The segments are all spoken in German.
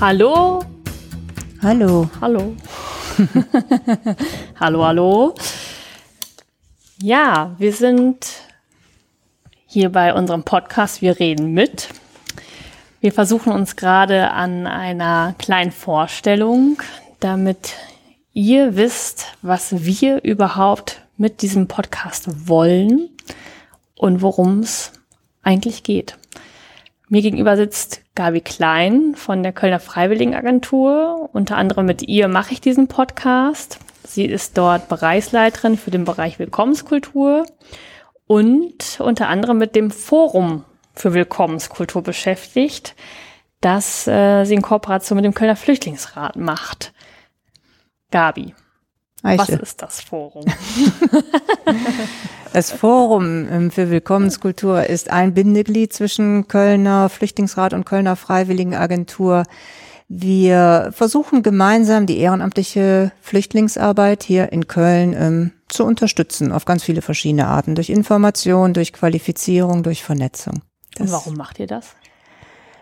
Hallo. Hallo. Hallo. hallo, hallo. Ja, wir sind hier bei unserem Podcast Wir reden mit. Wir versuchen uns gerade an einer kleinen Vorstellung, damit ihr wisst, was wir überhaupt mit diesem Podcast wollen und worum es eigentlich geht. Mir gegenüber sitzt Gabi Klein von der Kölner Freiwilligenagentur. Unter anderem mit ihr mache ich diesen Podcast. Sie ist dort Bereichsleiterin für den Bereich Willkommenskultur und unter anderem mit dem Forum für Willkommenskultur beschäftigt, das äh, sie in Kooperation mit dem Kölner Flüchtlingsrat macht. Gabi, Eiche. was ist das Forum? Das Forum ähm, für Willkommenskultur ist ein Bindeglied zwischen Kölner Flüchtlingsrat und Kölner Freiwilligenagentur. Wir versuchen gemeinsam die ehrenamtliche Flüchtlingsarbeit hier in Köln ähm, zu unterstützen auf ganz viele verschiedene Arten, durch Information, durch Qualifizierung, durch Vernetzung. Das und warum macht ihr das?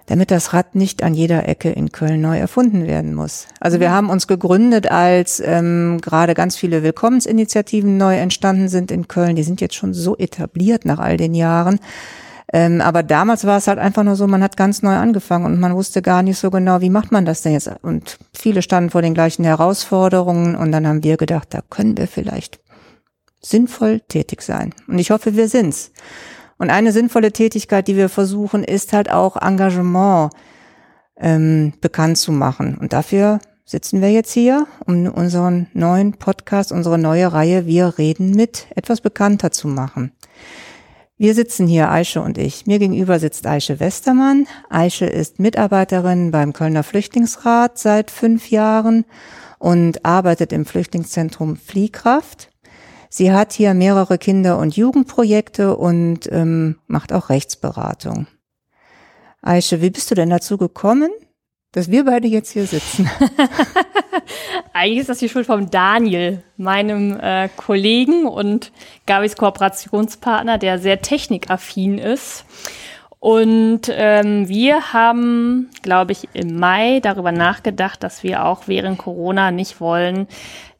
Damit das Rad nicht an jeder Ecke in Köln neu erfunden werden muss. Also wir haben uns gegründet, als ähm, gerade ganz viele Willkommensinitiativen neu entstanden sind in Köln. Die sind jetzt schon so etabliert nach all den Jahren. Ähm, aber damals war es halt einfach nur so, man hat ganz neu angefangen und man wusste gar nicht so genau, wie macht man das denn jetzt? Und viele standen vor den gleichen Herausforderungen und dann haben wir gedacht, da können wir vielleicht sinnvoll tätig sein. Und ich hoffe, wir sind's. Und eine sinnvolle Tätigkeit, die wir versuchen, ist halt auch Engagement ähm, bekannt zu machen. Und dafür sitzen wir jetzt hier, um unseren neuen Podcast, unsere neue Reihe Wir reden mit etwas bekannter zu machen. Wir sitzen hier, Aische und ich. Mir gegenüber sitzt Aische Westermann. Aische ist Mitarbeiterin beim Kölner Flüchtlingsrat seit fünf Jahren und arbeitet im Flüchtlingszentrum Fliehkraft. Sie hat hier mehrere Kinder- und Jugendprojekte und ähm, macht auch Rechtsberatung. Aische, wie bist du denn dazu gekommen, dass wir beide jetzt hier sitzen? Eigentlich ist das die Schuld vom Daniel, meinem äh, Kollegen und Gabis Kooperationspartner, der sehr technikaffin ist. Und ähm, wir haben, glaube ich, im Mai darüber nachgedacht, dass wir auch während Corona nicht wollen,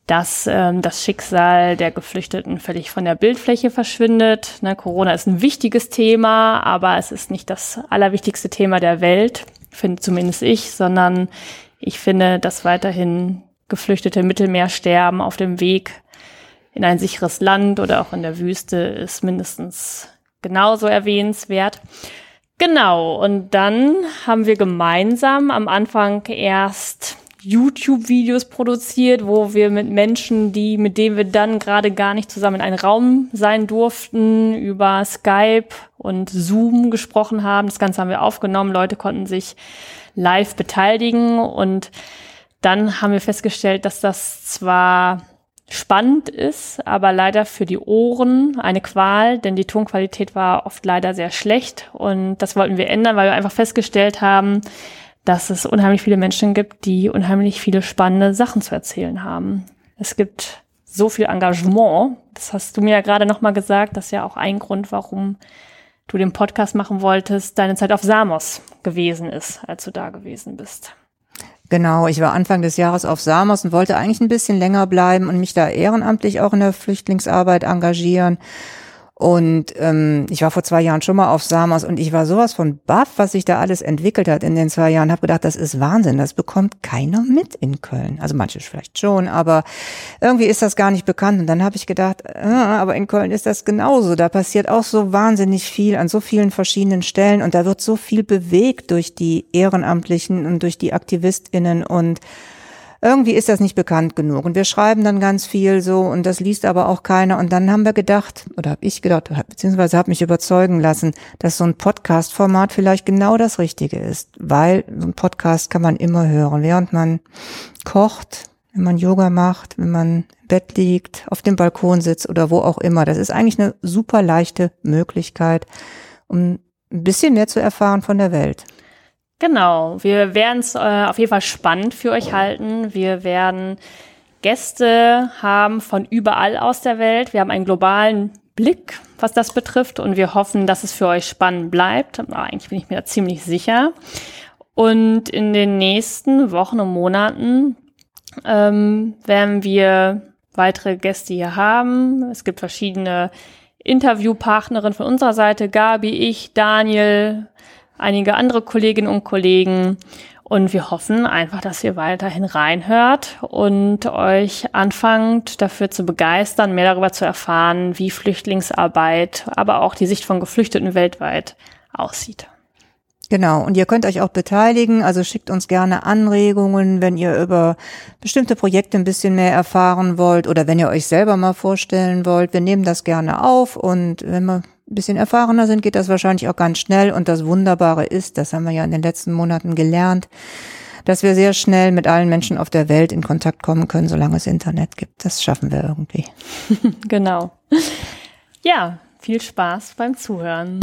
dass ähm, das Schicksal der Geflüchteten völlig von der Bildfläche verschwindet. Ne, Corona ist ein wichtiges Thema, aber es ist nicht das allerwichtigste Thema der Welt, finde zumindest ich, sondern ich finde, dass weiterhin Geflüchtete im Mittelmeer sterben auf dem Weg in ein sicheres Land oder auch in der Wüste ist mindestens genauso erwähnenswert. Genau, und dann haben wir gemeinsam am Anfang erst YouTube-Videos produziert, wo wir mit Menschen, die, mit denen wir dann gerade gar nicht zusammen in einem Raum sein durften, über Skype und Zoom gesprochen haben. Das Ganze haben wir aufgenommen. Leute konnten sich live beteiligen und dann haben wir festgestellt, dass das zwar spannend ist, aber leider für die Ohren eine Qual, denn die Tonqualität war oft leider sehr schlecht und das wollten wir ändern, weil wir einfach festgestellt haben, dass es unheimlich viele Menschen gibt, die unheimlich viele spannende Sachen zu erzählen haben. Es gibt so viel Engagement. Das hast du mir ja gerade nochmal gesagt. Das ist ja auch ein Grund, warum du den Podcast machen wolltest, deine Zeit auf Samos gewesen ist, als du da gewesen bist. Genau, ich war Anfang des Jahres auf Samos und wollte eigentlich ein bisschen länger bleiben und mich da ehrenamtlich auch in der Flüchtlingsarbeit engagieren. Und ähm, ich war vor zwei Jahren schon mal auf Samos und ich war sowas von baff, was sich da alles entwickelt hat in den zwei Jahren. Habe gedacht, das ist Wahnsinn, das bekommt keiner mit in Köln. Also manche vielleicht schon, aber irgendwie ist das gar nicht bekannt. Und dann habe ich gedacht, äh, aber in Köln ist das genauso. Da passiert auch so wahnsinnig viel an so vielen verschiedenen Stellen und da wird so viel bewegt durch die Ehrenamtlichen und durch die AktivistInnen und irgendwie ist das nicht bekannt genug. Und wir schreiben dann ganz viel so und das liest aber auch keiner. Und dann haben wir gedacht, oder habe ich gedacht, beziehungsweise habe mich überzeugen lassen, dass so ein Podcast-Format vielleicht genau das Richtige ist. Weil so ein Podcast kann man immer hören, während man kocht, wenn man Yoga macht, wenn man im Bett liegt, auf dem Balkon sitzt oder wo auch immer. Das ist eigentlich eine super leichte Möglichkeit, um ein bisschen mehr zu erfahren von der Welt. Genau, wir werden es äh, auf jeden Fall spannend für euch halten. Wir werden Gäste haben von überall aus der Welt. Wir haben einen globalen Blick, was das betrifft und wir hoffen, dass es für euch spannend bleibt. Aber eigentlich bin ich mir da ziemlich sicher. Und in den nächsten Wochen und Monaten ähm, werden wir weitere Gäste hier haben. Es gibt verschiedene Interviewpartnerinnen von unserer Seite, Gabi, ich, Daniel, einige andere Kolleginnen und Kollegen. Und wir hoffen einfach, dass ihr weiterhin reinhört und euch anfangt dafür zu begeistern, mehr darüber zu erfahren, wie Flüchtlingsarbeit, aber auch die Sicht von Geflüchteten weltweit aussieht. Genau, und ihr könnt euch auch beteiligen, also schickt uns gerne Anregungen, wenn ihr über bestimmte Projekte ein bisschen mehr erfahren wollt oder wenn ihr euch selber mal vorstellen wollt. Wir nehmen das gerne auf und wenn wir bisschen erfahrener sind, geht das wahrscheinlich auch ganz schnell. Und das Wunderbare ist, das haben wir ja in den letzten Monaten gelernt, dass wir sehr schnell mit allen Menschen auf der Welt in Kontakt kommen können, solange es Internet gibt. Das schaffen wir irgendwie. genau. Ja, viel Spaß beim Zuhören.